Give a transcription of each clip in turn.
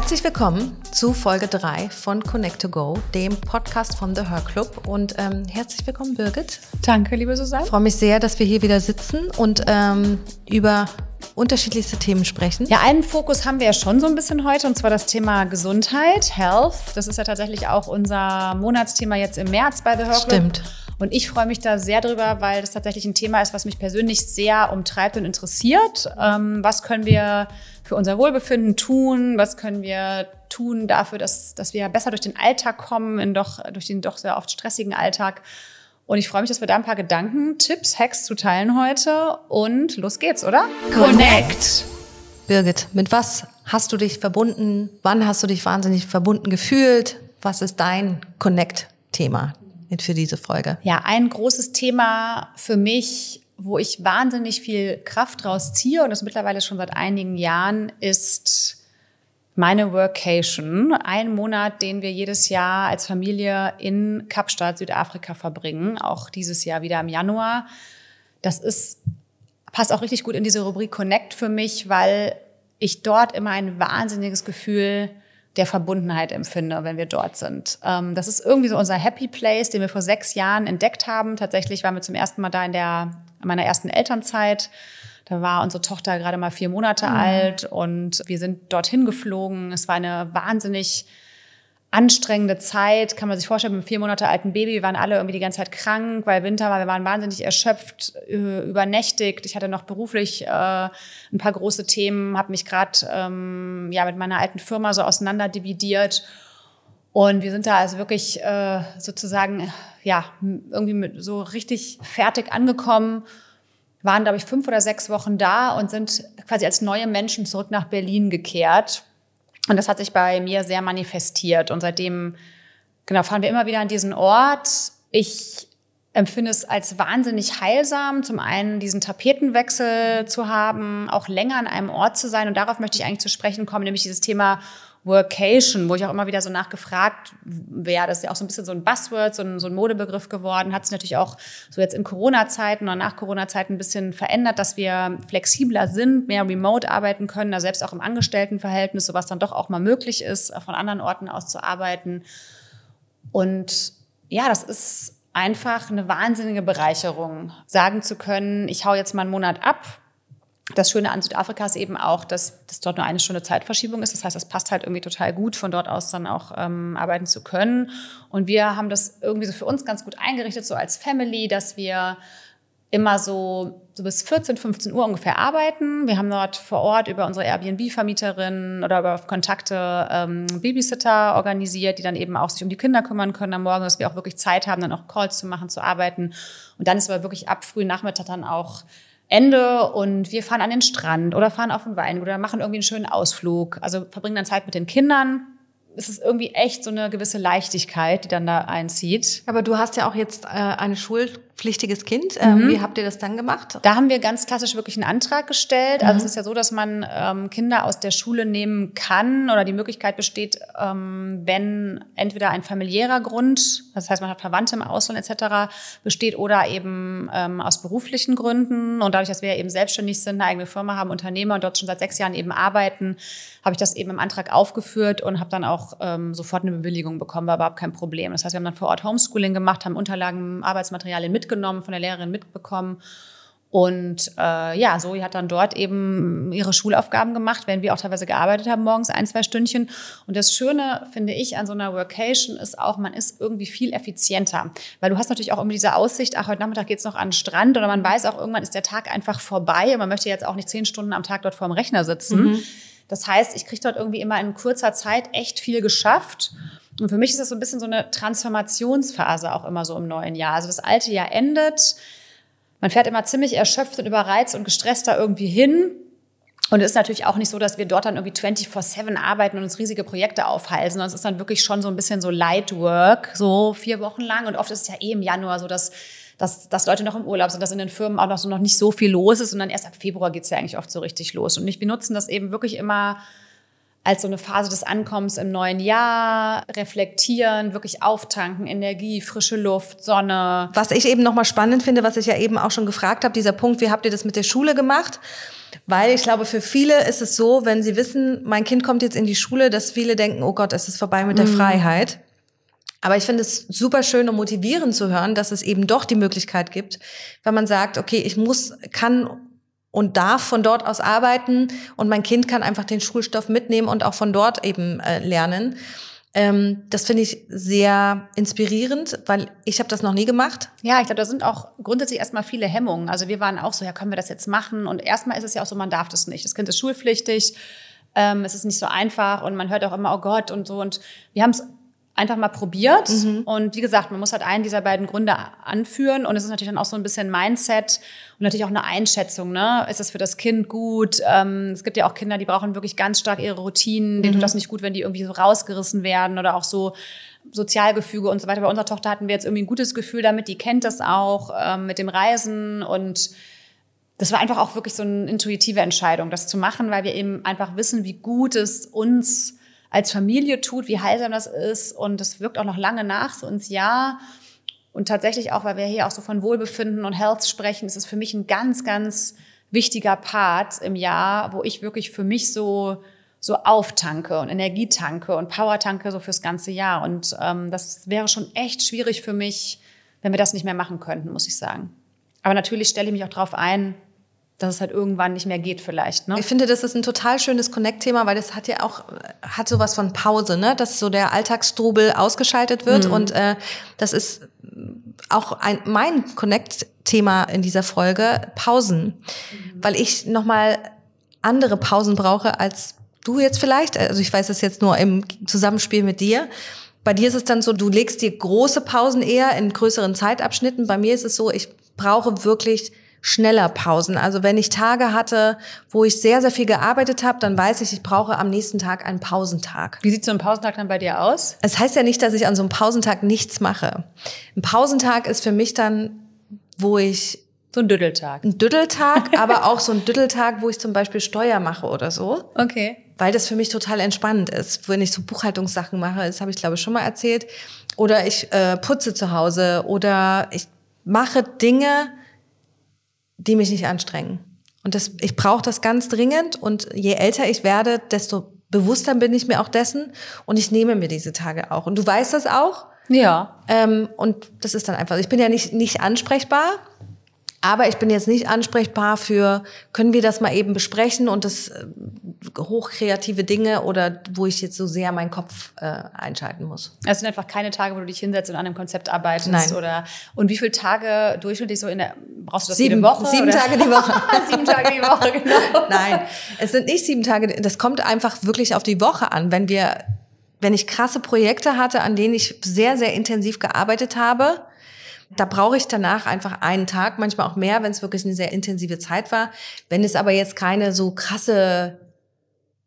Herzlich willkommen zu Folge 3 von Connect to Go, dem Podcast von The Her Club. Und ähm, herzlich willkommen, Birgit. Danke, liebe Susanne. Ich freue mich sehr, dass wir hier wieder sitzen und ähm, über unterschiedlichste Themen sprechen. Ja, einen Fokus haben wir ja schon so ein bisschen heute, und zwar das Thema Gesundheit, Health. Das ist ja tatsächlich auch unser Monatsthema jetzt im März bei The Her Club. Stimmt. Und ich freue mich da sehr drüber, weil das tatsächlich ein Thema ist, was mich persönlich sehr umtreibt und interessiert. Ähm, was können wir für unser Wohlbefinden tun? Was können wir tun dafür, dass, dass wir besser durch den Alltag kommen, in doch, durch den doch sehr oft stressigen Alltag? Und ich freue mich, dass wir da ein paar Gedanken, Tipps, Hacks zu teilen heute. Und los geht's, oder? Connect! Birgit, mit was hast du dich verbunden? Wann hast du dich wahnsinnig verbunden gefühlt? Was ist dein Connect-Thema für diese Folge? Ja, ein großes Thema für mich, wo ich wahnsinnig viel Kraft draus ziehe und das mittlerweile schon seit einigen Jahren, ist meine Workation. Ein Monat, den wir jedes Jahr als Familie in Kapstadt, Südafrika verbringen. Auch dieses Jahr wieder im Januar. Das ist, passt auch richtig gut in diese Rubrik Connect für mich, weil ich dort immer ein wahnsinniges Gefühl der Verbundenheit empfinde, wenn wir dort sind. Ähm, das ist irgendwie so unser Happy Place, den wir vor sechs Jahren entdeckt haben. Tatsächlich waren wir zum ersten Mal da in der meiner ersten Elternzeit. Da war unsere Tochter gerade mal vier Monate mhm. alt und wir sind dorthin geflogen. Es war eine wahnsinnig anstrengende Zeit, kann man sich vorstellen, mit einem vier Monate alten Baby. Wir waren alle irgendwie die ganze Zeit krank, weil Winter war. Wir waren wahnsinnig erschöpft, äh, übernächtigt. Ich hatte noch beruflich äh, ein paar große Themen, habe mich gerade ähm, ja, mit meiner alten Firma so auseinanderdividiert. Und wir sind da also wirklich äh, sozusagen ja irgendwie mit so richtig fertig angekommen waren, glaube ich, fünf oder sechs Wochen da und sind quasi als neue Menschen zurück nach Berlin gekehrt. Und das hat sich bei mir sehr manifestiert. Und seitdem, genau, fahren wir immer wieder an diesen Ort. Ich empfinde es als wahnsinnig heilsam, zum einen diesen Tapetenwechsel zu haben, auch länger an einem Ort zu sein. Und darauf möchte ich eigentlich zu sprechen kommen, nämlich dieses Thema Workation, wo ich auch immer wieder so nachgefragt werde. Das ist ja auch so ein bisschen so ein Buzzword, so ein, so ein Modebegriff geworden. Hat sich natürlich auch so jetzt in Corona-Zeiten oder nach Corona-Zeiten ein bisschen verändert, dass wir flexibler sind, mehr remote arbeiten können, da selbst auch im Angestelltenverhältnis, sowas dann doch auch mal möglich ist, von anderen Orten aus zu arbeiten. Und ja, das ist einfach eine wahnsinnige Bereicherung, sagen zu können, ich hau jetzt mal einen Monat ab das Schöne an Südafrika ist eben auch, dass das dort nur eine Stunde Zeitverschiebung ist. Das heißt, es passt halt irgendwie total gut, von dort aus dann auch ähm, arbeiten zu können. Und wir haben das irgendwie so für uns ganz gut eingerichtet, so als Family, dass wir immer so, so bis 14, 15 Uhr ungefähr arbeiten. Wir haben dort vor Ort über unsere Airbnb-Vermieterin oder über Kontakte ähm, Babysitter organisiert, die dann eben auch sich um die Kinder kümmern können am Morgen, dass wir auch wirklich Zeit haben, dann auch Calls zu machen, zu arbeiten. Und dann ist aber wirklich ab frühen Nachmittag dann auch Ende und wir fahren an den Strand oder fahren auf den Wein oder machen irgendwie einen schönen Ausflug. Also verbringen dann Zeit mit den Kindern. Es ist irgendwie echt so eine gewisse Leichtigkeit, die dann da einzieht. Aber du hast ja auch jetzt äh, eine Schul pflichtiges Kind. Ähm, mhm. Wie habt ihr das dann gemacht? Da haben wir ganz klassisch wirklich einen Antrag gestellt. Also mhm. Also es ist ja so, dass man ähm, Kinder aus der Schule nehmen kann oder die Möglichkeit besteht, ähm, wenn entweder ein familiärer Grund, das heißt man hat Verwandte im Ausland etc. besteht oder eben ähm, aus beruflichen Gründen. Und dadurch, dass wir eben selbstständig sind, eine eigene Firma haben, Unternehmer und dort schon seit sechs Jahren eben arbeiten, habe ich das eben im Antrag aufgeführt und habe dann auch ähm, sofort eine Bewilligung bekommen, war überhaupt kein Problem. Das heißt, wir haben dann vor Ort Homeschooling gemacht, haben Unterlagen, Arbeitsmaterialien mit mitgenommen, von der Lehrerin mitbekommen. Und äh, ja, Zoe hat dann dort eben ihre Schulaufgaben gemacht, wenn wir auch teilweise gearbeitet haben, morgens ein, zwei Stündchen. Und das Schöne, finde ich, an so einer Workation ist auch, man ist irgendwie viel effizienter. Weil du hast natürlich auch immer diese Aussicht, ach, heute Nachmittag geht's noch an den Strand oder man weiß auch, irgendwann ist der Tag einfach vorbei und man möchte jetzt auch nicht zehn Stunden am Tag dort vor dem Rechner sitzen. Mhm. Das heißt, ich kriege dort irgendwie immer in kurzer Zeit echt viel geschafft. Und für mich ist das so ein bisschen so eine Transformationsphase auch immer so im neuen Jahr. Also das alte Jahr endet, man fährt immer ziemlich erschöpft und überreizt und gestresst da irgendwie hin. Und es ist natürlich auch nicht so, dass wir dort dann irgendwie 24-7 arbeiten und uns riesige Projekte aufhalten, sondern es ist dann wirklich schon so ein bisschen so Light Work, so vier Wochen lang. Und oft ist es ja eh im Januar so, dass, dass, dass Leute noch im Urlaub sind, dass in den Firmen auch noch so noch nicht so viel los ist. Und dann erst ab Februar geht's ja eigentlich oft so richtig los. Und wir nutzen das eben wirklich immer als so eine Phase des Ankommens im neuen Jahr, reflektieren, wirklich auftanken, Energie, frische Luft, Sonne. Was ich eben nochmal spannend finde, was ich ja eben auch schon gefragt habe, dieser Punkt, wie habt ihr das mit der Schule gemacht? Weil ich glaube, für viele ist es so, wenn sie wissen, mein Kind kommt jetzt in die Schule, dass viele denken, oh Gott, es ist vorbei mit der mhm. Freiheit. Aber ich finde es super schön und motivierend zu hören, dass es eben doch die Möglichkeit gibt, wenn man sagt, okay, ich muss, kann und darf von dort aus arbeiten und mein Kind kann einfach den Schulstoff mitnehmen und auch von dort eben äh, lernen. Ähm, das finde ich sehr inspirierend, weil ich habe das noch nie gemacht. Ja, ich glaube, da sind auch grundsätzlich erstmal viele Hemmungen. Also wir waren auch so, ja, können wir das jetzt machen? Und erstmal ist es ja auch so, man darf das nicht. Das Kind ist schulpflichtig. Ähm, es ist nicht so einfach und man hört auch immer, oh Gott und so. Und wir haben es einfach mal probiert. Mhm. Und wie gesagt, man muss halt einen dieser beiden Gründe anführen. Und es ist natürlich dann auch so ein bisschen Mindset und natürlich auch eine Einschätzung. Ne? Ist das für das Kind gut? Ähm, es gibt ja auch Kinder, die brauchen wirklich ganz stark ihre Routinen. Denen mhm. tut das nicht gut, wenn die irgendwie so rausgerissen werden oder auch so Sozialgefüge und so weiter. Bei unserer Tochter hatten wir jetzt irgendwie ein gutes Gefühl damit. Die kennt das auch ähm, mit dem Reisen und das war einfach auch wirklich so eine intuitive Entscheidung, das zu machen, weil wir eben einfach wissen, wie gut es uns als Familie tut, wie heilsam das ist. Und es wirkt auch noch lange nach, so ins Jahr. Und tatsächlich auch, weil wir hier auch so von Wohlbefinden und Health sprechen, ist es für mich ein ganz, ganz wichtiger Part im Jahr, wo ich wirklich für mich so so auftanke und Energie tanke und Power tanke so fürs ganze Jahr. Und ähm, das wäre schon echt schwierig für mich, wenn wir das nicht mehr machen könnten, muss ich sagen. Aber natürlich stelle ich mich auch darauf ein, dass es halt irgendwann nicht mehr geht vielleicht. Ne? Ich finde, das ist ein total schönes Connect-Thema, weil das hat ja auch hat sowas von Pause, ne? dass so der Alltagstrubel ausgeschaltet wird mhm. und äh, das ist auch ein, mein Connect-Thema in dieser Folge Pausen, mhm. weil ich noch mal andere Pausen brauche als du jetzt vielleicht. Also ich weiß es jetzt nur im Zusammenspiel mit dir. Bei dir ist es dann so, du legst dir große Pausen eher in größeren Zeitabschnitten. Bei mir ist es so, ich brauche wirklich schneller Pausen. Also wenn ich Tage hatte, wo ich sehr, sehr viel gearbeitet habe, dann weiß ich, ich brauche am nächsten Tag einen Pausentag. Wie sieht so ein Pausentag dann bei dir aus? Es heißt ja nicht, dass ich an so einem Pausentag nichts mache. Ein Pausentag ist für mich dann, wo ich so ein Düddeltag. Ein Düddeltag, aber auch so ein Düddeltag, wo ich zum Beispiel Steuer mache oder so. Okay. Weil das für mich total entspannend ist. Wenn ich so Buchhaltungssachen mache, das habe ich glaube ich schon mal erzählt. Oder ich äh, putze zu Hause oder ich mache Dinge, die mich nicht anstrengen. Und das, ich brauche das ganz dringend. Und je älter ich werde, desto bewusster bin ich mir auch dessen. Und ich nehme mir diese Tage auch. Und du weißt das auch. Ja. Ähm, und das ist dann einfach. Ich bin ja nicht, nicht ansprechbar. Aber ich bin jetzt nicht ansprechbar für, können wir das mal eben besprechen und das äh, hochkreative Dinge oder wo ich jetzt so sehr meinen Kopf äh, einschalten muss. Es sind einfach keine Tage, wo du dich hinsetzt und an einem Konzept arbeitest Nein. oder und wie viele Tage durchschnittlich so in der brauchst du das sieben, jede Woche? Sieben oder? Tage die Woche. sieben Tage die Woche, genau. Nein, es sind nicht sieben Tage. Das kommt einfach wirklich auf die Woche an. Wenn wir, wenn ich krasse Projekte hatte, an denen ich sehr, sehr intensiv gearbeitet habe, da brauche ich danach einfach einen Tag, manchmal auch mehr, wenn es wirklich eine sehr intensive Zeit war. Wenn es aber jetzt keine so krasse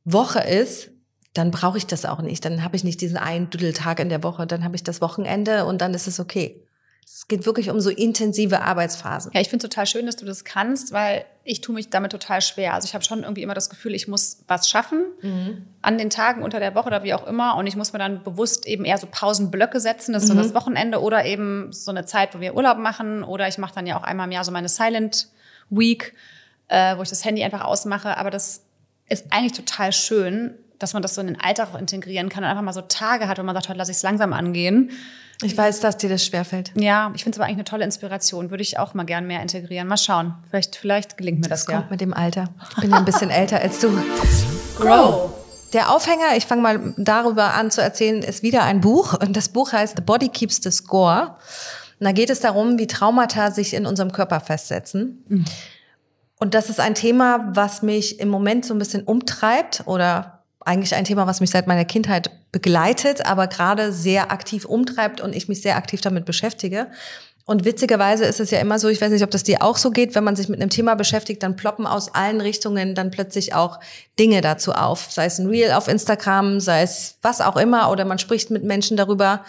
Woche ist, dann brauche ich das auch nicht. Dann habe ich nicht diesen einen Düdeltag in der Woche, dann habe ich das Wochenende und dann ist es okay. Es geht wirklich um so intensive Arbeitsphasen. Ja, ich finde total schön, dass du das kannst, weil ich tue mich damit total schwer. Also ich habe schon irgendwie immer das Gefühl, ich muss was schaffen mhm. an den Tagen unter der Woche oder wie auch immer. Und ich muss mir dann bewusst eben eher so Pausenblöcke setzen. Das ist mhm. so das Wochenende oder eben so eine Zeit, wo wir Urlaub machen. Oder ich mache dann ja auch einmal im Jahr so meine Silent Week, äh, wo ich das Handy einfach ausmache. Aber das ist eigentlich total schön, dass man das so in den Alltag auch integrieren kann und einfach mal so Tage hat, wo man sagt, heute lasse ich es langsam angehen. Ich weiß, dass dir das schwerfällt. Ja, ich finde es aber eigentlich eine tolle Inspiration. Würde ich auch mal gern mehr integrieren. Mal schauen. Vielleicht, vielleicht gelingt mir das, das ja. kommt mit dem Alter. Ich bin ja ein bisschen älter als du. Grow. Der Aufhänger, ich fange mal darüber an zu erzählen, ist wieder ein Buch. Und das Buch heißt The Body Keeps the Score. Und da geht es darum, wie Traumata sich in unserem Körper festsetzen. Mhm. Und das ist ein Thema, was mich im Moment so ein bisschen umtreibt oder eigentlich ein Thema, was mich seit meiner Kindheit begleitet, aber gerade sehr aktiv umtreibt und ich mich sehr aktiv damit beschäftige. Und witzigerweise ist es ja immer so, ich weiß nicht, ob das dir auch so geht, wenn man sich mit einem Thema beschäftigt, dann ploppen aus allen Richtungen dann plötzlich auch Dinge dazu auf. Sei es ein Reel auf Instagram, sei es was auch immer, oder man spricht mit Menschen darüber.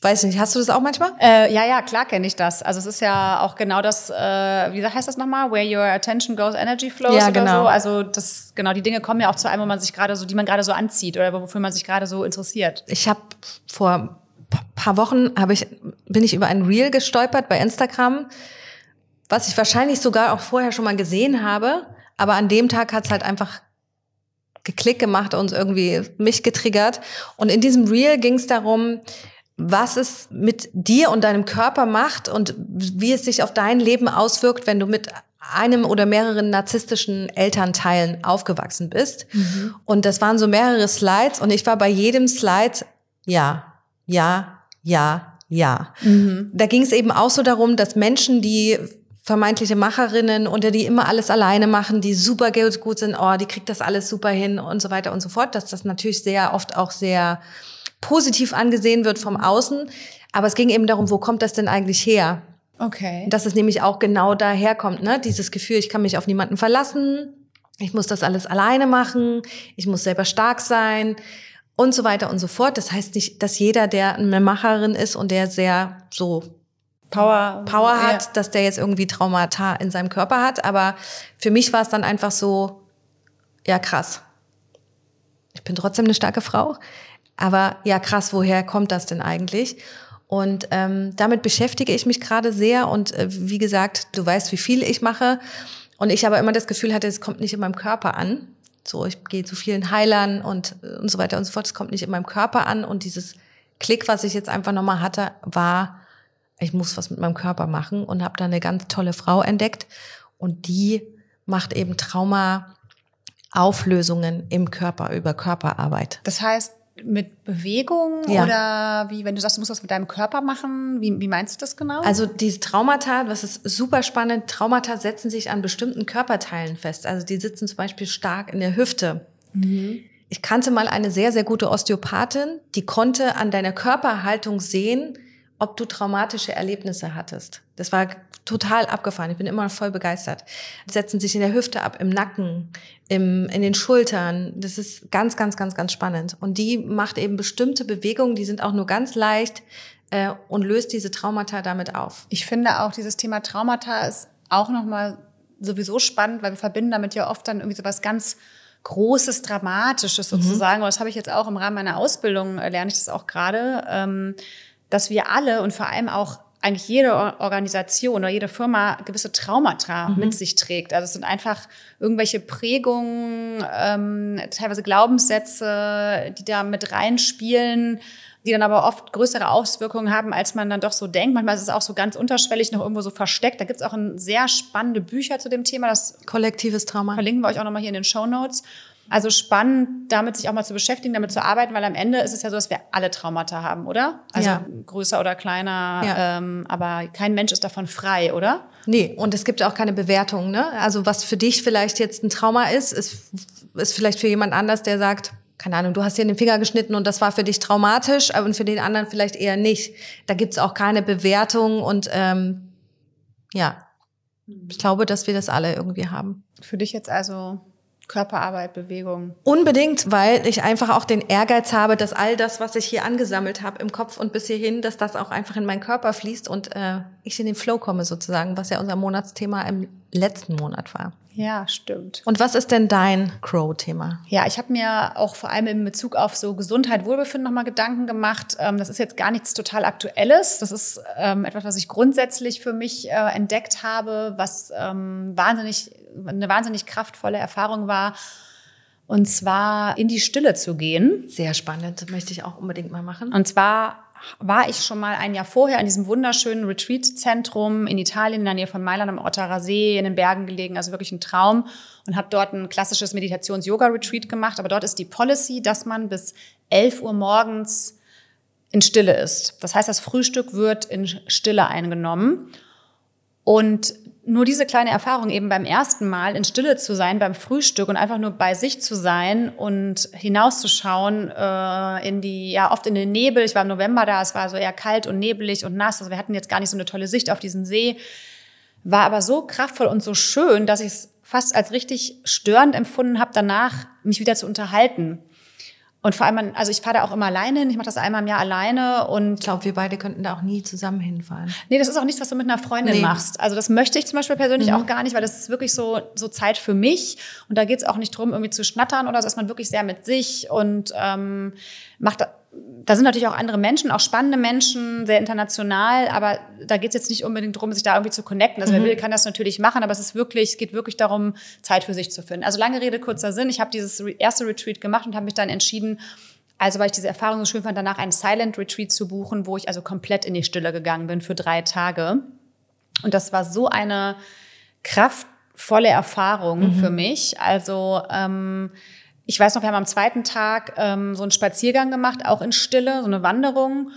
Weiß nicht, hast du das auch manchmal? Äh, ja, ja, klar kenne ich das. Also es ist ja auch genau das, äh, wie heißt das nochmal? Where your attention goes, energy flows Ja, oder genau. so. Also das, genau, die Dinge kommen ja auch zu einem, wo man sich gerade so, die man gerade so anzieht oder wofür man sich gerade so interessiert. Ich habe vor ein paar Wochen habe ich bin ich über ein Reel gestolpert bei Instagram, was ich wahrscheinlich sogar auch vorher schon mal gesehen habe, aber an dem Tag hat's halt einfach geklickt gemacht und irgendwie mich getriggert. Und in diesem Reel ging es darum, was es mit dir und deinem Körper macht und wie es sich auf dein Leben auswirkt, wenn du mit einem oder mehreren narzisstischen Elternteilen aufgewachsen bist. Und das waren so mehrere Slides und ich war bei jedem Slide ja, ja, ja, ja. Da ging es eben auch so darum, dass Menschen, die vermeintliche Macherinnen oder die immer alles alleine machen, die super gut sind, oh, die kriegt das alles super hin und so weiter und so fort, dass das natürlich sehr oft auch sehr positiv angesehen wird vom Außen. Aber es ging eben darum, wo kommt das denn eigentlich her? Okay. Dass es nämlich auch genau daher kommt, ne? Dieses Gefühl, ich kann mich auf niemanden verlassen, ich muss das alles alleine machen, ich muss selber stark sein und so weiter und so fort. Das heißt nicht, dass jeder, der eine Macherin ist und der sehr so Power, Power ja. hat, dass der jetzt irgendwie Traumata in seinem Körper hat. Aber für mich war es dann einfach so, ja krass. Ich bin trotzdem eine starke Frau. Aber ja krass, woher kommt das denn eigentlich? Und ähm, damit beschäftige ich mich gerade sehr. Und äh, wie gesagt, du weißt, wie viel ich mache. Und ich aber immer das Gefühl hatte, es kommt nicht in meinem Körper an. So, ich gehe zu vielen Heilern und, äh, und so weiter und so fort. Es kommt nicht in meinem Körper an. Und dieses Klick, was ich jetzt einfach nochmal hatte, war, ich muss was mit meinem Körper machen und habe da eine ganz tolle Frau entdeckt und die macht eben Trauma Auflösungen im Körper über Körperarbeit. Das heißt, mit Bewegung Ja. oder wie, wenn du sagst, du musst was mit deinem Körper machen, wie, wie meinst du das genau? Also diese Traumata, was ist super spannend, Traumata setzen sich an bestimmten Körperteilen fest. Also die sitzen zum Beispiel stark in der Hüfte. Ich kannte mal eine sehr, sehr gute Osteopathin, die konnte an deiner Körperhaltung sehen, ob du traumatische Erlebnisse hattest. Das war total abgefahren. Ich bin immer noch voll begeistert. Die setzen sich in der Hüfte ab, im Nacken, im, in den Schultern. Das ist ganz, ganz, ganz, ganz spannend. Und die macht eben bestimmte Bewegungen, die sind auch nur ganz leicht äh, und löst diese Traumata damit auf. Ich finde auch dieses Thema Traumata ist auch nochmal sowieso spannend, weil wir verbinden damit ja oft dann irgendwie so was ganz Großes, Dramatisches sozusagen. Und das habe ich jetzt auch im Rahmen meiner Ausbildung, äh, lerne ich das auch gerade, ähm, dass wir alle und vor allem auch eigentlich jede Or- Organisation oder jede Firma gewisse Traumata mit sich trägt. Also es sind einfach irgendwelche Prägungen, ähm, teilweise Glaubenssätze, die da mit reinspielen, die dann aber oft größere Auswirkungen haben, als man dann doch so denkt. Manchmal ist es auch so ganz unterschwellig noch irgendwo so versteckt. Da gibt es auch ein sehr spannende Bücher zu dem Thema. Das Kollektives Trauma. verlinken wir euch auch nochmal hier in den Show Notes. Also spannend, damit sich auch mal zu beschäftigen, damit zu arbeiten, weil am Ende ist es ja so, dass wir alle Traumata haben, oder? Also Ja. größer oder kleiner, Ja. ähm, aber kein Mensch ist davon frei, oder? Nee, und es gibt auch keine Bewertung. Ne? Also was für dich vielleicht jetzt ein Trauma ist, ist, ist vielleicht für jemand anders, der sagt, keine Ahnung, du hast dir den Finger geschnitten und das war für dich traumatisch, aber für den anderen vielleicht eher nicht. Da gibt's auch keine Bewertung und ähm, ja, ich glaube, dass wir das alle irgendwie haben. Für dich jetzt also Körperarbeit, Bewegung. Unbedingt, weil ich einfach auch den Ehrgeiz habe, dass all das, was ich hier angesammelt habe im Kopf und bis hierhin, dass das auch einfach in meinen Körper fließt und äh, ich in den Flow komme sozusagen, was ja unser Monatsthema im letzten Monat war. Ja, stimmt. Und was ist denn dein Crow-Thema? Ja, ich habe mir auch vor allem in Bezug auf so Gesundheit, Wohlbefinden nochmal Gedanken gemacht. Ähm, das ist jetzt gar nichts total Aktuelles. Das ist ähm, etwas, was ich grundsätzlich für mich äh, entdeckt habe, was ähm, wahnsinnig, eine wahnsinnig kraftvolle Erfahrung war. Und zwar in die Stille zu gehen. Sehr spannend, das möchte ich auch unbedingt mal machen. Und zwar war ich schon mal ein Jahr vorher in diesem wunderschönen Retreat-Zentrum in Italien, in der Nähe von Mailand am Ottarer See, in den Bergen gelegen, also wirklich ein Traum und habe dort ein klassisches Meditations-Yoga-Retreat gemacht. Aber dort ist die Policy, dass man bis 11 Uhr morgens in Stille ist. Das heißt, das Frühstück wird in Stille eingenommen. Und nur diese kleine Erfahrung eben beim ersten Mal in Stille zu sein, beim Frühstück und einfach nur bei sich zu sein und hinauszuschauen äh, in die, ja oft in den Nebel. Ich war im November da, es war so eher kalt und nebelig und nass. Also wir hatten jetzt gar nicht so eine tolle Sicht auf diesen See. War aber so kraftvoll und so schön, dass ich es fast als richtig störend empfunden habe, danach mich wieder zu unterhalten. Und vor allem, also ich fahre da auch immer alleine hin. Ich mache das einmal im Jahr alleine und ich glaube, wir beide könnten da auch nie zusammen hinfahren. Nee, das ist auch nichts, was du mit einer Freundin nee. machst. Also das möchte ich zum Beispiel persönlich mhm. auch gar nicht, weil das ist wirklich so, so Zeit für mich. Und da geht es auch nicht drum, irgendwie zu schnattern oder so, ist man wirklich sehr mit sich und ähm, macht da sind natürlich auch andere Menschen, auch spannende Menschen, sehr international, aber da geht es jetzt nicht unbedingt darum, sich da irgendwie zu connecten. Also mhm. wer will, kann das natürlich machen, aber es ist wirklich, es geht wirklich darum, Zeit für sich zu finden. Also lange Rede, kurzer Sinn. Ich habe dieses erste Retreat gemacht und habe mich dann entschieden, also weil ich diese Erfahrung so schön fand, danach einen Silent Retreat zu buchen, wo ich also komplett in die Stille gegangen bin für drei Tage. Und das war so eine kraftvolle Erfahrung mhm. für mich. Also ähm, ich weiß noch, wir haben am zweiten Tag ähm, so einen Spaziergang gemacht, auch in Stille, so eine Wanderung.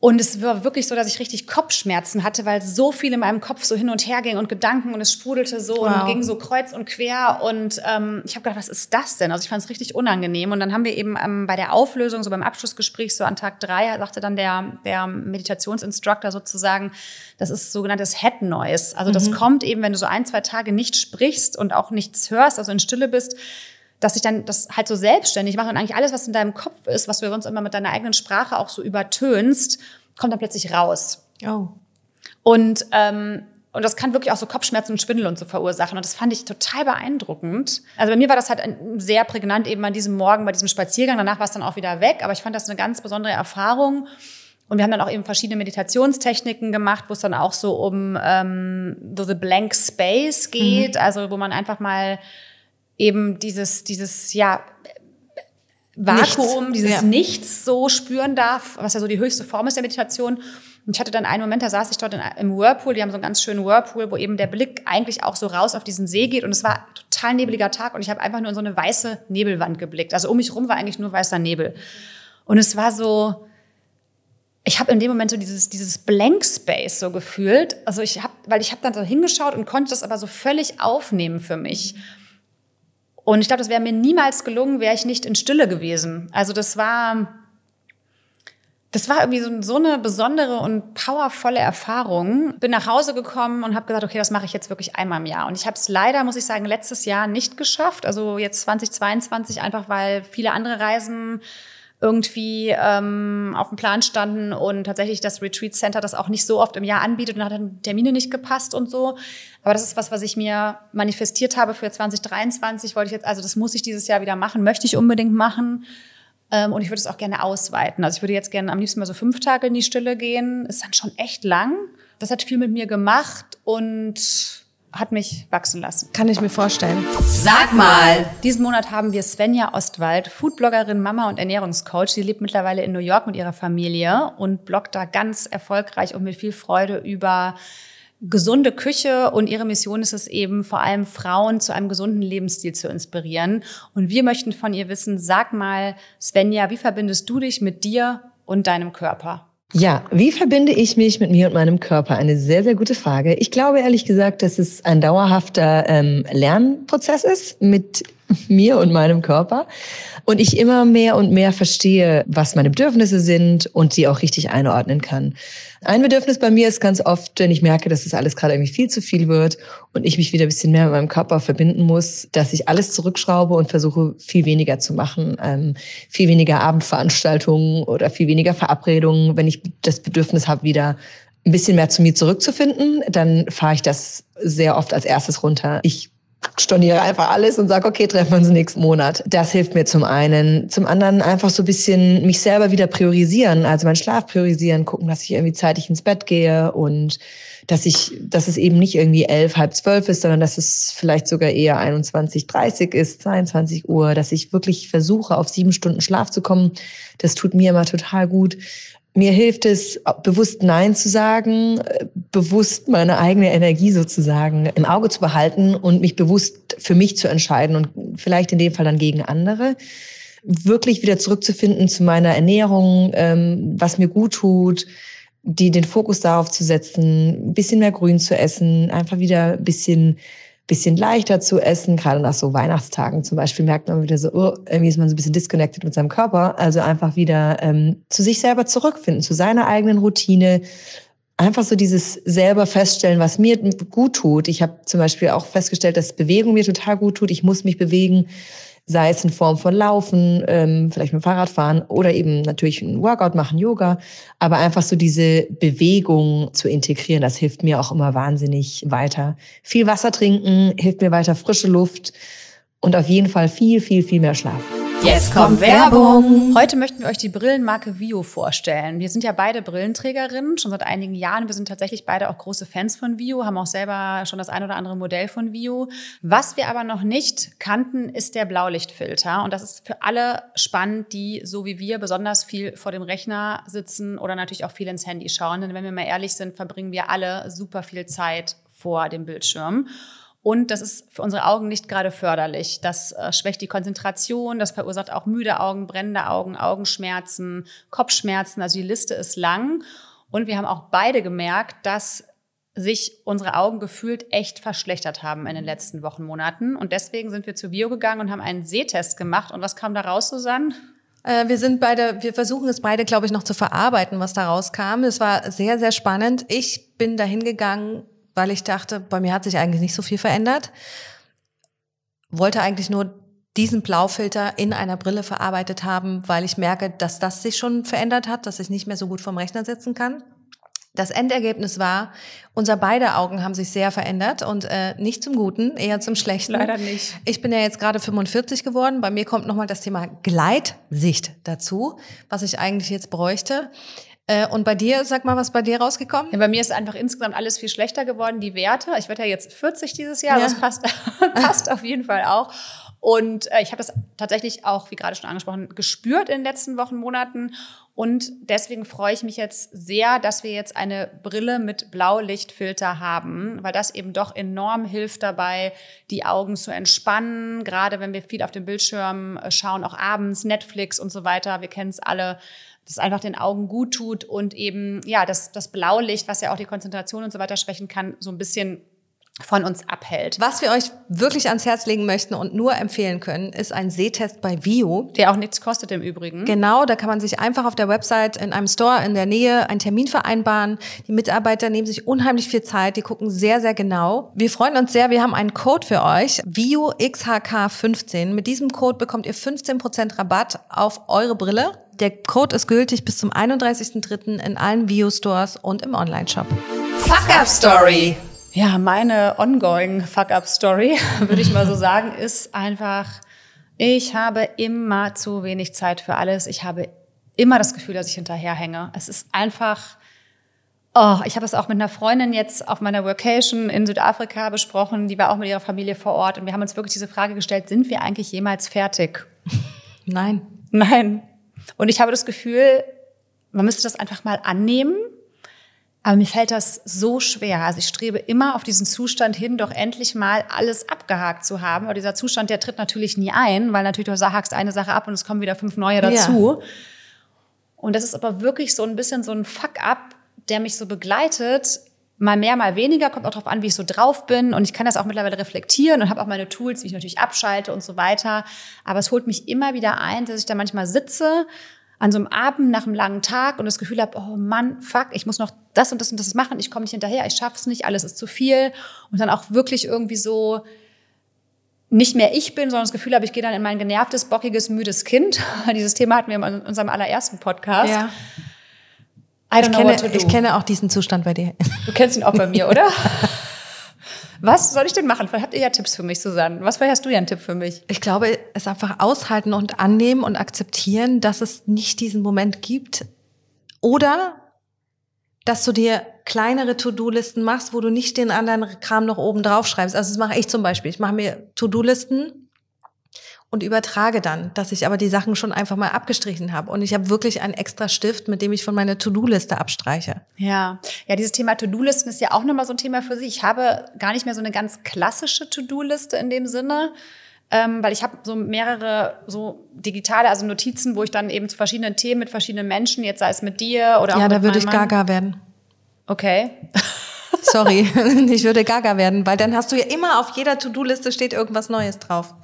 Und es war wirklich so, dass ich richtig Kopfschmerzen hatte, weil so viel in meinem Kopf so hin und her ging und Gedanken und es sprudelte so wow. und ging so kreuz und quer. Und ähm, ich habe gedacht, was ist das denn? Also ich fand es richtig unangenehm. Und dann haben wir eben ähm, bei der Auflösung, so beim Abschlussgespräch, so an Tag drei, sagte dann der, der Meditationsinstructor sozusagen, das ist sogenanntes Head Noise. Also das mhm. kommt eben, wenn du so ein, zwei Tage nicht sprichst und auch nichts hörst, also in Stille bist, dass ich dann das halt so selbstständig mache und eigentlich alles, was in deinem Kopf ist, was du sonst immer mit deiner eigenen Sprache auch so übertönst, kommt dann plötzlich raus. Oh. Und, ähm, und das kann wirklich auch so Kopfschmerzen und Schwindel und so verursachen. Und das fand ich total beeindruckend. Also bei mir war das halt sehr prägnant eben an diesem Morgen, bei diesem Spaziergang. Danach war es dann auch wieder weg. Aber ich fand das eine ganz besondere Erfahrung. Und wir haben dann auch eben verschiedene Meditationstechniken gemacht, wo es dann auch so um ähm, so the blank space geht. Mhm. Also wo man einfach mal eben dieses, dieses, ja, Vakuum, Nichts. dieses ja. Nichts so spüren darf, was ja so die höchste Form ist der Meditation. Und ich hatte dann einen Moment, da saß ich dort in, im Whirlpool, die haben so einen ganz schönen Whirlpool, wo eben der Blick eigentlich auch so raus auf diesen See geht. Und es war total nebeliger Tag und ich habe einfach nur in so eine weiße Nebelwand geblickt. Also um mich rum war eigentlich nur weißer Nebel. Und es war so, ich habe in dem Moment so dieses, dieses Blank Space so gefühlt. Also ich habe, weil ich habe dann so hingeschaut und konnte das aber so völlig aufnehmen für mich. Und ich glaube, das wäre mir niemals gelungen, wäre ich nicht in Stille gewesen. Also das war, das war irgendwie so, so eine besondere und powervolle Erfahrung. Bin nach Hause gekommen und habe gesagt, okay, das mache ich jetzt wirklich einmal im Jahr. Und ich habe es leider, muss ich sagen, letztes Jahr nicht geschafft. Also jetzt 2022 einfach, weil viele andere Reisen irgendwie ähm, auf dem Plan standen und tatsächlich das Retreat Center das auch nicht so oft im Jahr anbietet und hat dann Termine nicht gepasst und so. Aber das ist was, was ich mir manifestiert habe für 2023. Wollte ich jetzt, also das muss ich dieses Jahr wieder machen, möchte ich unbedingt machen. Ähm, und ich würde es auch gerne ausweiten. Also ich würde jetzt gerne am liebsten mal so fünf Tage in die Stille gehen. Ist dann schon echt lang. Das hat viel mit mir gemacht und hat mich wachsen lassen. Kann ich mir vorstellen. Sag mal! Diesen Monat haben wir Svenja Ostwald, Foodbloggerin, Mama und Ernährungscoach. Sie lebt mittlerweile in New York mit ihrer Familie und bloggt da ganz erfolgreich und mit viel Freude über gesunde Küche und ihre Mission ist es eben vor allem Frauen zu einem gesunden Lebensstil zu inspirieren. Und wir möchten von ihr wissen, sag mal, Svenja, wie verbindest du dich mit dir und deinem Körper? Ja, wie verbinde ich mich mit mir und meinem Körper? Eine sehr, sehr gute Frage. Ich glaube ehrlich gesagt, dass es ein dauerhafter ähm, Lernprozess ist mit mir und meinem Körper. Und ich immer mehr und mehr verstehe, was meine Bedürfnisse sind und sie auch richtig einordnen kann. Ein Bedürfnis bei mir ist ganz oft, wenn ich merke, dass das alles gerade irgendwie viel zu viel wird und ich mich wieder ein bisschen mehr mit meinem Körper verbinden muss, dass ich alles zurückschraube und versuche, viel weniger zu machen. Ähm, viel weniger Abendveranstaltungen oder viel weniger Verabredungen. Wenn ich das Bedürfnis habe, wieder ein bisschen mehr zu mir zurückzufinden, dann fahre ich das sehr oft als erstes runter. Ich storniere einfach alles und sage, okay, treffen wir uns nächsten Monat. Das hilft mir zum einen. Zum anderen einfach so ein bisschen mich selber wieder priorisieren, also meinen Schlaf priorisieren, gucken, dass ich irgendwie zeitig ins Bett gehe und dass ich, dass es eben nicht irgendwie elf, halb zwölf ist, sondern dass es vielleicht sogar eher 21, 30 ist, 22 Uhr, dass ich wirklich versuche, auf sieben Stunden Schlaf zu kommen. Das tut mir immer total gut. Mir hilft es, bewusst Nein zu sagen, bewusst meine eigene Energie sozusagen im Auge zu behalten und mich bewusst für mich zu entscheiden und vielleicht in dem Fall dann gegen andere. Wirklich wieder zurückzufinden zu meiner Ernährung, ähm, was mir gut tut, die den Fokus darauf zu setzen, ein bisschen mehr Grün zu essen, einfach wieder ein bisschen bisschen leichter zu essen. Gerade nach so Weihnachtstagen zum Beispiel merkt man wieder so, oh, irgendwie ist man so ein bisschen disconnected mit seinem Körper. Also einfach wieder ähm, zu sich selber zurückfinden, zu seiner eigenen Routine. Einfach so dieses selber feststellen, was mir gut tut. Ich habe zum Beispiel auch festgestellt, dass Bewegung mir total gut tut. Ich muss mich bewegen sei es in Form von Laufen, ähm, vielleicht mit dem Fahrrad fahren oder eben natürlich ein Workout machen, Yoga, aber einfach so diese Bewegung zu integrieren, das hilft mir auch immer wahnsinnig weiter. Viel Wasser trinken hilft mir weiter, frische Luft und auf jeden Fall viel, viel, viel mehr Schlaf. Jetzt kommt Werbung. Heute möchten wir euch die Brillenmarke Vio vorstellen. Wir sind ja beide Brillenträgerinnen, schon seit einigen Jahren. Wir sind tatsächlich beide auch große Fans von Vio, haben auch selber schon das ein oder andere Modell von Vio. Was wir aber noch nicht kannten, ist der Blaulichtfilter. Und das ist für alle spannend, die so wie wir besonders viel vor dem Rechner sitzen oder natürlich auch viel ins Handy schauen. Denn wenn wir mal ehrlich sind, verbringen wir alle super viel Zeit vor dem Bildschirm. Und das ist für unsere Augen nicht gerade förderlich. Das äh, schwächt die Konzentration, das verursacht auch müde Augen, brennende Augen, Augenschmerzen, Kopfschmerzen. Also die Liste ist lang. Und wir haben auch beide gemerkt, dass sich unsere Augen gefühlt echt verschlechtert haben in den letzten Wochen, Monaten. Und deswegen sind wir zu Bio gegangen und haben einen Sehtest gemacht. Und was kam da raus, Susanne? Äh, wir sind beide, wir versuchen es beide, glaube ich, noch zu verarbeiten, was da rauskam. Es war sehr, sehr spannend. Ich bin dahin gegangen weil ich dachte, bei mir hat sich eigentlich nicht so viel verändert. Wollte eigentlich nur diesen Blaufilter in einer Brille verarbeitet haben, weil ich merke, dass das sich schon verändert hat, dass ich nicht mehr so gut vom Rechner sitzen kann. Das Endergebnis war, unser beide Augen haben sich sehr verändert und äh, nicht zum Guten, eher zum Schlechten. Leider nicht. Ich bin ja jetzt gerade 45 geworden. Bei mir kommt nochmal das Thema Gleitsicht dazu, was ich eigentlich jetzt bräuchte. Äh, und bei dir, sag mal, was bei dir rausgekommen? Ja, bei mir ist einfach insgesamt alles viel schlechter geworden, die Werte. Ich werde ja jetzt 40 dieses Jahr, ja. das passt, passt auf jeden Fall auch. Und äh, ich habe das tatsächlich auch, wie gerade schon angesprochen, gespürt in den letzten Wochen, Monaten. Und deswegen freue ich mich jetzt sehr, dass wir jetzt eine Brille mit Blaulichtfilter haben, weil das eben doch enorm hilft dabei, die Augen zu entspannen. Gerade wenn wir viel auf dem Bildschirm äh, schauen, auch abends, Netflix und so weiter. Wir kennen es alle das einfach den Augen gut tut und eben, ja, das, das Blaulicht, was ja auch die Konzentration und so weiter schwächen kann, so ein bisschen von uns abhält. Was wir euch wirklich ans Herz legen möchten und nur empfehlen können, ist ein Sehtest bei Vio. Der auch nichts kostet im Übrigen. Genau, da kann man sich einfach auf der Website in einem Store in der Nähe einen Termin vereinbaren. Die Mitarbeiter nehmen sich unheimlich viel Zeit, die gucken sehr, sehr genau. Wir freuen uns sehr, wir haben einen Code für euch, Vio XHK15. Mit diesem Code bekommt ihr 15% Rabatt auf eure Brille. Der Code ist gültig bis zum 31.03. in allen Vio-Stores und im Online-Shop. Fuck Up Story! Ja, meine ongoing Fuck-Up-Story, würde ich mal so sagen, ist einfach, ich habe immer zu wenig Zeit für alles. Ich habe immer das Gefühl, dass ich hinterherhänge. Es ist einfach, oh, ich habe es auch mit einer Freundin jetzt auf meiner Workation in Südafrika besprochen. Die war auch mit ihrer Familie vor Ort. Und wir haben uns wirklich diese Frage gestellt, sind wir eigentlich jemals fertig? Nein. Nein. Und ich habe das Gefühl, man müsste das einfach mal annehmen aber mir fällt das so schwer. Also ich strebe immer auf diesen Zustand hin, doch endlich mal alles abgehakt zu haben. Aber dieser Zustand, der tritt natürlich nie ein, weil natürlich du hakst eine Sache ab und es kommen wieder fünf neue dazu. Ja. Und das ist aber wirklich so ein bisschen so ein Fuck-up, der mich so begleitet. Mal mehr, mal weniger, kommt auch darauf an, wie ich so drauf bin. Und ich kann das auch mittlerweile reflektieren und habe auch meine Tools, wie ich natürlich abschalte und so weiter. Aber es holt mich immer wieder ein, dass ich da manchmal sitze an so einem Abend nach einem langen Tag und das Gefühl habe, oh Mann, fuck, ich muss noch das und das und das machen, ich komme nicht hinterher, ich schaff's nicht, alles ist zu viel und dann auch wirklich irgendwie so nicht mehr ich bin, sondern das Gefühl habe, ich gehe dann in mein genervtes, bockiges, müdes Kind. Dieses Thema hatten wir in unserem allerersten Podcast. Ja. ich, kenne, ich kenne auch diesen Zustand bei dir. Du kennst ihn auch bei mir, oder? Was soll ich denn machen? Vielleicht habt ihr ja Tipps für mich, Susanne. Was hast du ja einen Tipp für mich? Ich glaube, es einfach aushalten und annehmen und akzeptieren, dass es nicht diesen Moment gibt. Oder dass du dir kleinere To-Do-Listen machst, wo du nicht den anderen Kram noch oben drauf schreibst. Also das mache ich zum Beispiel. Ich mache mir To-Do-Listen und übertrage dann, dass ich aber die Sachen schon einfach mal abgestrichen habe. Und ich habe wirklich einen extra Stift, mit dem ich von meiner To-Do-Liste abstreiche. Ja, ja, dieses Thema To-Do-Listen ist ja auch nochmal so ein Thema für sich. Ich habe gar nicht mehr so eine ganz klassische To-Do-Liste in dem Sinne. Ähm, weil ich habe so mehrere so digitale, also Notizen, wo ich dann eben zu verschiedenen Themen mit verschiedenen Menschen, jetzt sei es mit dir oder auch Ja, da würde ich Mann. gaga werden. Okay. Sorry, ich würde gaga werden, weil dann hast du ja immer auf jeder To-Do-Liste steht irgendwas Neues drauf.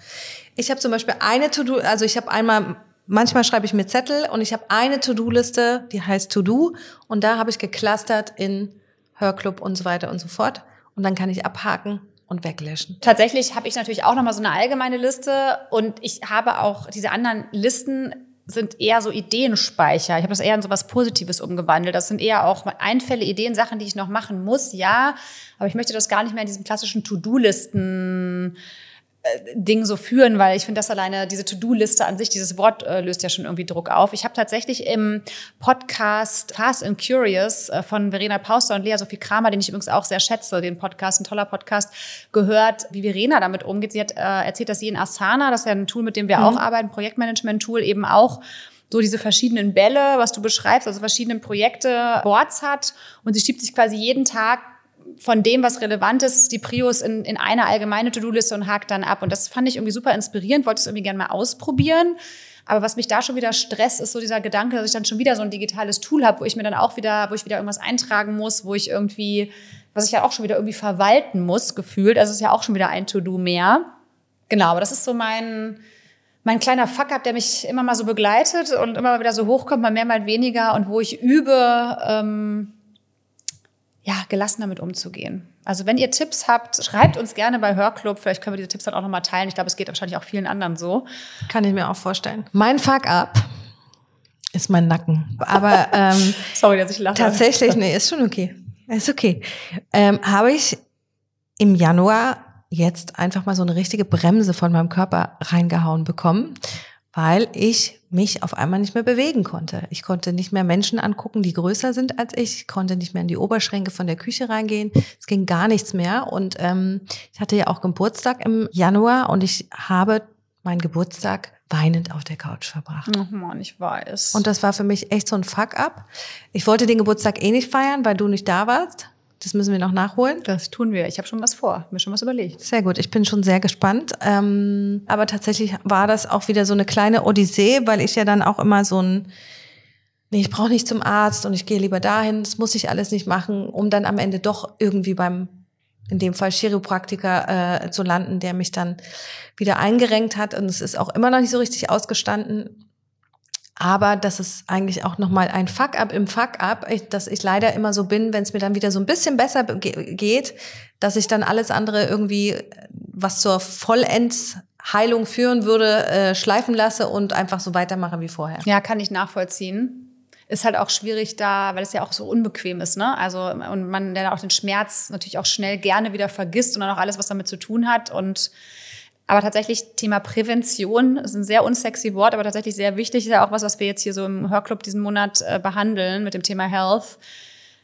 Ich habe zum Beispiel eine To-Do, also ich habe einmal, manchmal schreibe ich mir Zettel und ich habe eine To-Do-Liste, die heißt To-Do und da habe ich geclustert in Hörclub und so weiter und so fort. Und dann kann ich abhaken, und weglöschen. Tatsächlich habe ich natürlich auch nochmal so eine allgemeine Liste und ich habe auch diese anderen Listen sind eher so Ideenspeicher. Ich habe das eher in so was Positives umgewandelt. Das sind eher auch Einfälle, Ideen, Sachen, die ich noch machen muss, ja. Aber ich möchte das gar nicht mehr in diesem klassischen To-Do-Listen Ding so führen, weil ich finde das alleine, diese To-Do-Liste an sich, dieses Wort äh, löst ja schon irgendwie Druck auf. Ich habe tatsächlich im Podcast Fast and Curious äh, von Verena Pauster und Lea Sophie Kramer, den ich übrigens auch sehr schätze, den Podcast, ein toller Podcast, gehört, wie Verena damit umgeht. Sie hat äh, erzählt, dass sie in Asana, das ist ja ein Tool, mit dem wir mhm. auch arbeiten, Projektmanagement-Tool, eben auch so diese verschiedenen Bälle, was du beschreibst, also verschiedene Projekte, Boards hat und sie schiebt sich quasi jeden Tag von dem, was relevant ist, die Prios in, in eine allgemeine To-Do-Liste und hakt dann ab. Und das fand ich irgendwie super inspirierend, wollte es irgendwie gerne mal ausprobieren. Aber was mich da schon wieder stresst, ist so dieser Gedanke, dass ich dann schon wieder so ein digitales Tool habe, wo ich mir dann auch wieder, wo ich wieder irgendwas eintragen muss, wo ich irgendwie, was ich ja auch schon wieder irgendwie verwalten muss, gefühlt. Also es ist ja auch schon wieder ein To-Do mehr. Genau, aber das ist so mein, mein kleiner Fuck-up, der mich immer mal so begleitet und immer mal wieder so hochkommt, mal mehr, mal weniger und wo ich übe, ähm, ja, gelassen damit umzugehen. Also wenn ihr Tipps habt, schreibt uns gerne bei Hörclub. Vielleicht können wir diese Tipps dann auch nochmal teilen. Ich glaube, es geht wahrscheinlich auch vielen anderen so. Kann ich mir auch vorstellen. Mein Fuck-up ist mein Nacken. Aber ähm, sorry, dass ich lache. Tatsächlich, nee, ist schon okay. Ist okay. Ähm, Habe ich im Januar jetzt einfach mal so eine richtige Bremse von meinem Körper reingehauen bekommen weil ich mich auf einmal nicht mehr bewegen konnte. Ich konnte nicht mehr Menschen angucken, die größer sind als ich. Ich konnte nicht mehr in die Oberschränke von der Küche reingehen. Es ging gar nichts mehr. Und ähm, ich hatte ja auch Geburtstag im Januar und ich habe meinen Geburtstag weinend auf der Couch verbracht. Oh Mann, ich weiß. Und das war für mich echt so ein Fuck-up. Ich wollte den Geburtstag eh nicht feiern, weil du nicht da warst. Das müssen wir noch nachholen. Das tun wir. Ich habe schon was vor, mir schon was überlegt. Sehr gut, ich bin schon sehr gespannt. Ähm, aber tatsächlich war das auch wieder so eine kleine Odyssee, weil ich ja dann auch immer so ein, nee, ich brauche nicht zum Arzt und ich gehe lieber dahin, das muss ich alles nicht machen, um dann am Ende doch irgendwie beim, in dem Fall Chiropraktiker äh, zu landen, der mich dann wieder eingerenkt hat. Und es ist auch immer noch nicht so richtig ausgestanden. Aber das ist eigentlich auch nochmal ein Fuck-up im Fuck-up, dass ich leider immer so bin, wenn es mir dann wieder so ein bisschen besser geht, dass ich dann alles andere irgendwie, was zur Vollends-Heilung führen würde, äh, schleifen lasse und einfach so weitermache wie vorher. Ja, kann ich nachvollziehen. Ist halt auch schwierig da, weil es ja auch so unbequem ist, ne? Also, und man dann auch den Schmerz natürlich auch schnell gerne wieder vergisst und dann auch alles, was damit zu tun hat und aber tatsächlich Thema Prävention ist ein sehr unsexy Wort, aber tatsächlich sehr wichtig. Ist ja auch was, was wir jetzt hier so im Hörclub diesen Monat äh, behandeln mit dem Thema Health.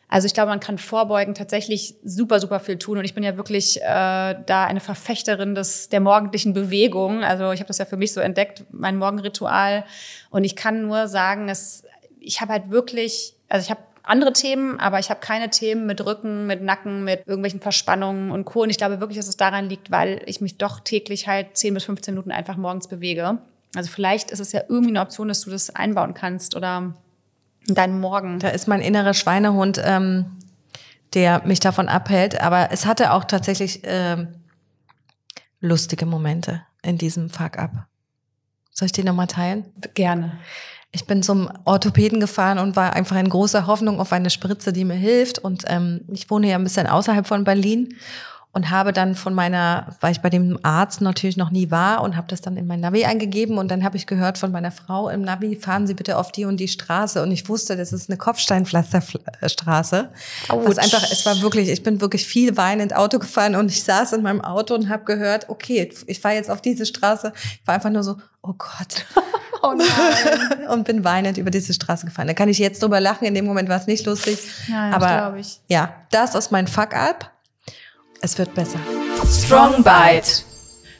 Also ich glaube, man kann vorbeugen tatsächlich super, super viel tun. Und ich bin ja wirklich äh, da eine Verfechterin des, der morgendlichen Bewegung. Also ich habe das ja für mich so entdeckt, mein Morgenritual. Und ich kann nur sagen, dass ich habe halt wirklich, also ich habe andere Themen, aber ich habe keine Themen mit Rücken, mit Nacken, mit irgendwelchen Verspannungen und Co. Und ich glaube wirklich, dass es daran liegt, weil ich mich doch täglich halt 10 bis 15 Minuten einfach morgens bewege. Also vielleicht ist es ja irgendwie eine Option, dass du das einbauen kannst oder in deinen Morgen. Da ist mein innerer Schweinehund, ähm, der mich davon abhält. Aber es hatte auch tatsächlich ähm, lustige Momente in diesem Fuck-up. Soll ich die nochmal teilen? Gerne. Ich bin zum Orthopäden gefahren und war einfach in großer Hoffnung auf eine Spritze, die mir hilft. Und ähm, ich wohne ja ein bisschen außerhalb von Berlin und habe dann von meiner, weil ich bei dem Arzt natürlich noch nie war und habe das dann in mein Navi eingegeben und dann habe ich gehört von meiner Frau im Navi, fahren Sie bitte auf die und die Straße und ich wusste, das ist eine Kopfsteinpflasterstraße. Was einfach, es war wirklich, ich bin wirklich viel weinend Auto gefahren und ich saß in meinem Auto und habe gehört, okay, ich fahre jetzt auf diese Straße. Ich war einfach nur so, oh Gott. Oh nein. und bin weinend über diese Straße gefahren. Da kann ich jetzt drüber lachen. In dem Moment war es nicht lustig. Ja, ja, aber ja, das ist mein Fuck-up. Es wird besser. Strong Bite.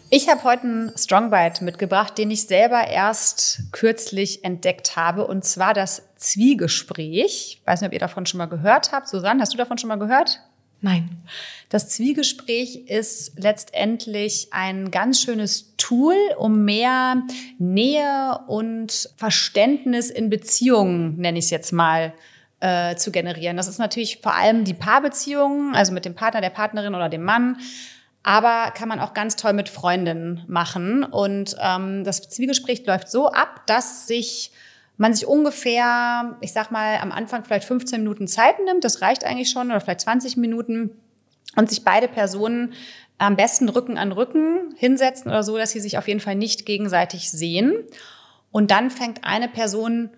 Ich habe heute einen Strong Bite mitgebracht, den ich selber erst kürzlich entdeckt habe, und zwar das Zwiegespräch. Ich weiß nicht, ob ihr davon schon mal gehört habt. Susanne, hast du davon schon mal gehört? Nein. Das Zwiegespräch ist letztendlich ein ganz schönes Tool, um mehr Nähe und Verständnis in Beziehungen, nenne ich es jetzt mal, äh, zu generieren. Das ist natürlich vor allem die Paarbeziehung, also mit dem Partner, der Partnerin oder dem Mann. Aber kann man auch ganz toll mit Freundinnen machen. Und ähm, das Zwiegespräch läuft so ab, dass sich man sich ungefähr, ich sag mal, am Anfang vielleicht 15 Minuten Zeit nimmt. Das reicht eigentlich schon, oder vielleicht 20 Minuten und sich beide Personen am besten Rücken an Rücken hinsetzen oder so, dass sie sich auf jeden Fall nicht gegenseitig sehen. Und dann fängt eine Person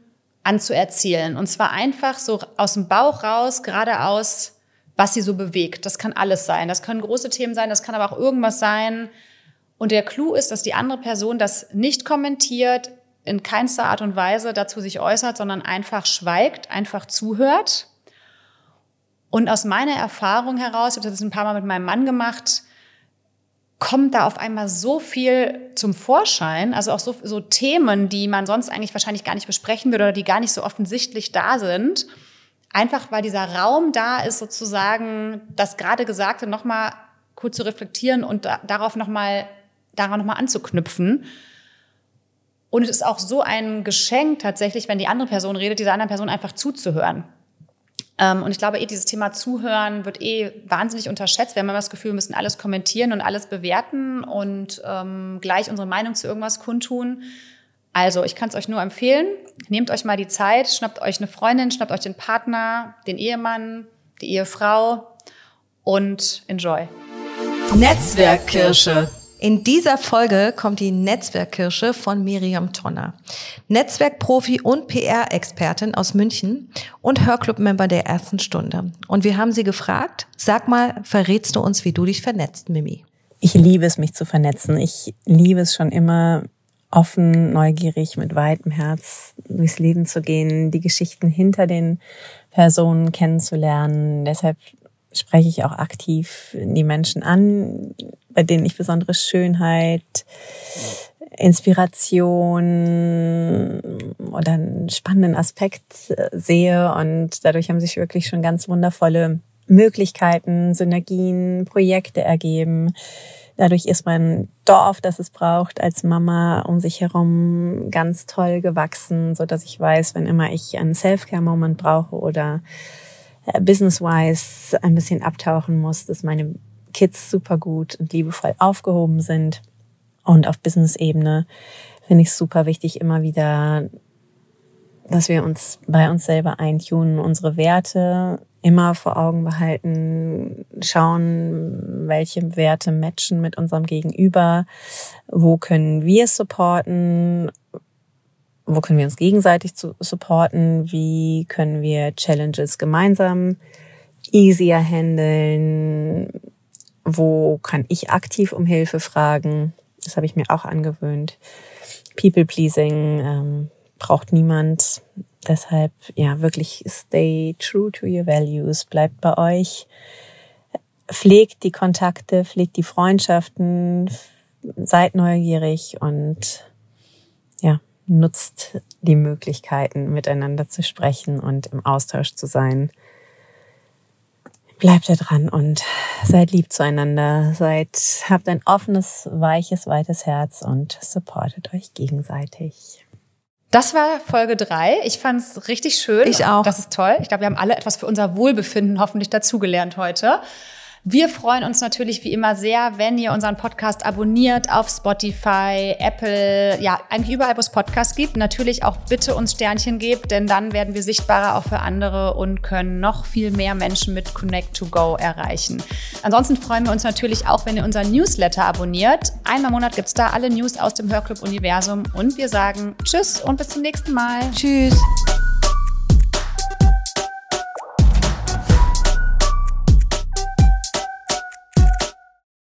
an zu erzählen. Und zwar einfach so aus dem Bauch raus, geradeaus, was sie so bewegt. Das kann alles sein. Das können große Themen sein, das kann aber auch irgendwas sein. Und der Clou ist, dass die andere Person das nicht kommentiert, in keinster Art und Weise dazu sich äußert, sondern einfach schweigt, einfach zuhört. Und aus meiner Erfahrung heraus, ich habe das ein paar Mal mit meinem Mann gemacht, kommt da auf einmal so viel zum Vorschein, also auch so, so Themen, die man sonst eigentlich wahrscheinlich gar nicht besprechen würde oder die gar nicht so offensichtlich da sind. Einfach weil dieser Raum da ist, sozusagen das gerade Gesagte nochmal kurz zu reflektieren und da, darauf nochmal, daran nochmal anzuknüpfen. Und es ist auch so ein Geschenk tatsächlich, wenn die andere Person redet, dieser anderen Person einfach zuzuhören. Ähm, und ich glaube, eh dieses Thema Zuhören wird eh wahnsinnig unterschätzt. Wir haben immer das Gefühl, wir müssen alles kommentieren und alles bewerten und ähm, gleich unsere Meinung zu irgendwas kundtun. Also, ich kann es euch nur empfehlen. Nehmt euch mal die Zeit, schnappt euch eine Freundin, schnappt euch den Partner, den Ehemann, die Ehefrau und enjoy. Netzwerkkirsche. In dieser Folge kommt die Netzwerkkirsche von Miriam Tonner. Netzwerkprofi und PR-Expertin aus München und Hörclub-Member der ersten Stunde. Und wir haben sie gefragt, sag mal, verrätst du uns, wie du dich vernetzt, Mimi? Ich liebe es, mich zu vernetzen. Ich liebe es schon immer, offen, neugierig, mit weitem Herz durchs Leben zu gehen, die Geschichten hinter den Personen kennenzulernen. Deshalb spreche ich auch aktiv die Menschen an, bei denen ich besondere Schönheit, Inspiration oder einen spannenden Aspekt sehe. Und dadurch haben sich wirklich schon ganz wundervolle Möglichkeiten, Synergien, Projekte ergeben. Dadurch ist mein Dorf, das es braucht, als Mama um sich herum ganz toll gewachsen, so dass ich weiß, wenn immer ich einen Self-Care-Moment brauche oder business-wise ein bisschen abtauchen muss, dass meine Kids super gut und liebevoll aufgehoben sind. Und auf Business-Ebene finde ich es super wichtig, immer wieder, dass wir uns bei uns selber eintunen, unsere Werte immer vor Augen behalten, schauen, welche Werte matchen mit unserem Gegenüber, wo können wir supporten, wo können wir uns gegenseitig supporten, wie können wir Challenges gemeinsam easier handeln, wo kann ich aktiv um Hilfe fragen? Das habe ich mir auch angewöhnt. People-pleasing ähm, braucht niemand. Deshalb, ja, wirklich stay true to your values. Bleibt bei euch. Pflegt die Kontakte, pflegt die Freundschaften. Seid neugierig und ja, nutzt die Möglichkeiten, miteinander zu sprechen und im Austausch zu sein bleibt da dran und seid lieb zueinander, seid, habt ein offenes, weiches, weites Herz und supportet euch gegenseitig. Das war Folge drei. Ich fand es richtig schön. Ich auch. Das ist toll. Ich glaube, wir haben alle etwas für unser Wohlbefinden hoffentlich dazugelernt heute. Wir freuen uns natürlich wie immer sehr, wenn ihr unseren Podcast abonniert auf Spotify, Apple, ja, eigentlich überall, wo es Podcasts gibt. Natürlich auch bitte uns Sternchen gebt, denn dann werden wir sichtbarer auch für andere und können noch viel mehr Menschen mit Connect to Go erreichen. Ansonsten freuen wir uns natürlich auch, wenn ihr unseren Newsletter abonniert. Einmal im Monat gibt's da alle News aus dem Hörclub-Universum und wir sagen Tschüss und bis zum nächsten Mal. Tschüss.